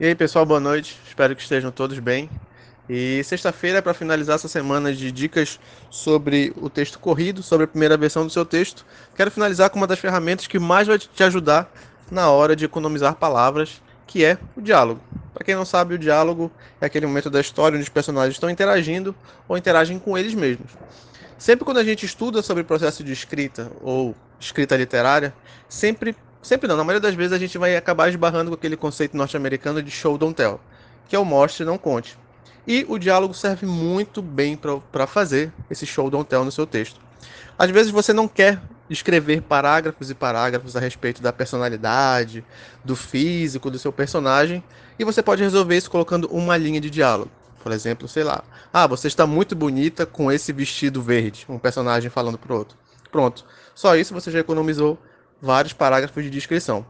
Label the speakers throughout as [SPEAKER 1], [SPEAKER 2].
[SPEAKER 1] E aí, pessoal, boa noite. Espero que estejam todos bem. E sexta-feira é para finalizar essa semana de dicas sobre o texto corrido, sobre a primeira versão do seu texto. Quero finalizar com uma das ferramentas que mais vai te ajudar na hora de economizar palavras, que é o diálogo. Para quem não sabe, o diálogo é aquele momento da história onde os personagens estão interagindo ou interagem com eles mesmos. Sempre quando a gente estuda sobre o processo de escrita ou escrita literária, sempre, sempre não, na maioria das vezes a gente vai acabar esbarrando com aquele conceito norte-americano de show don't tell, que é o mostre não conte. E o diálogo serve muito bem para fazer esse show don't tell no seu texto. Às vezes você não quer escrever parágrafos e parágrafos a respeito da personalidade, do físico do seu personagem, e você pode resolver isso colocando uma linha de diálogo. Por exemplo, sei lá, ah, você está muito bonita com esse vestido verde, um personagem falando para outro. Pronto. Só isso você já economizou vários parágrafos de descrição.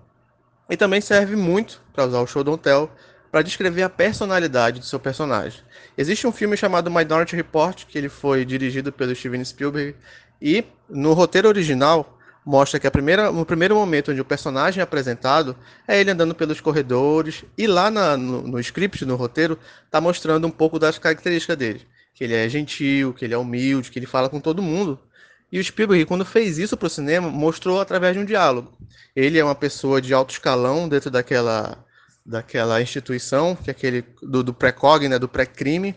[SPEAKER 1] E também serve muito para usar o show don't tell para descrever a personalidade do seu personagem. Existe um filme chamado Minority Report, que ele foi dirigido pelo Steven Spielberg, e no roteiro original mostra que a primeira, no primeiro momento onde o personagem é apresentado é ele andando pelos corredores, e lá na, no, no script, no roteiro, está mostrando um pouco das características dele. Que ele é gentil, que ele é humilde, que ele fala com todo mundo. E o Spielberg, quando fez isso para o cinema, mostrou através de um diálogo. Ele é uma pessoa de alto escalão dentro daquela daquela instituição, que é aquele do, do pré-cog, né, do pré-crime,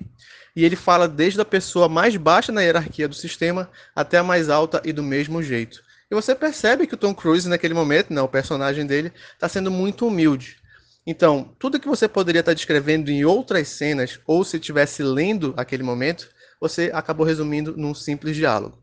[SPEAKER 1] e ele fala desde a pessoa mais baixa na hierarquia do sistema até a mais alta e do mesmo jeito. E você percebe que o Tom Cruise, naquele momento, né, o personagem dele, está sendo muito humilde. Então, tudo que você poderia estar tá descrevendo em outras cenas, ou se estivesse lendo aquele momento, você acabou resumindo num simples diálogo.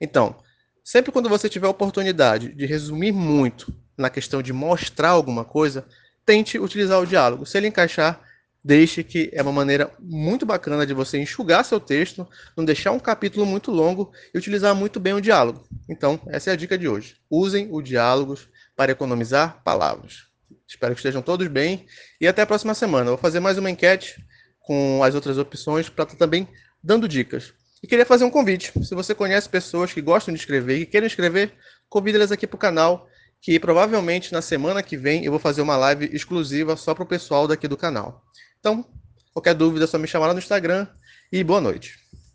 [SPEAKER 1] Então, sempre quando você tiver a oportunidade de resumir muito na questão de mostrar alguma coisa, tente utilizar o diálogo. Se ele encaixar, deixe que é uma maneira muito bacana de você enxugar seu texto, não deixar um capítulo muito longo e utilizar muito bem o diálogo. Então, essa é a dica de hoje. Usem o diálogos para economizar palavras. Espero que estejam todos bem e até a próxima semana. Eu vou fazer mais uma enquete com as outras opções para estar também dando dicas. E queria fazer um convite. Se você conhece pessoas que gostam de escrever e querem escrever, convide-las aqui para o canal que provavelmente na semana que vem eu vou fazer uma live exclusiva só para o pessoal daqui do canal. Então, qualquer dúvida é só me chamar lá no Instagram e boa noite.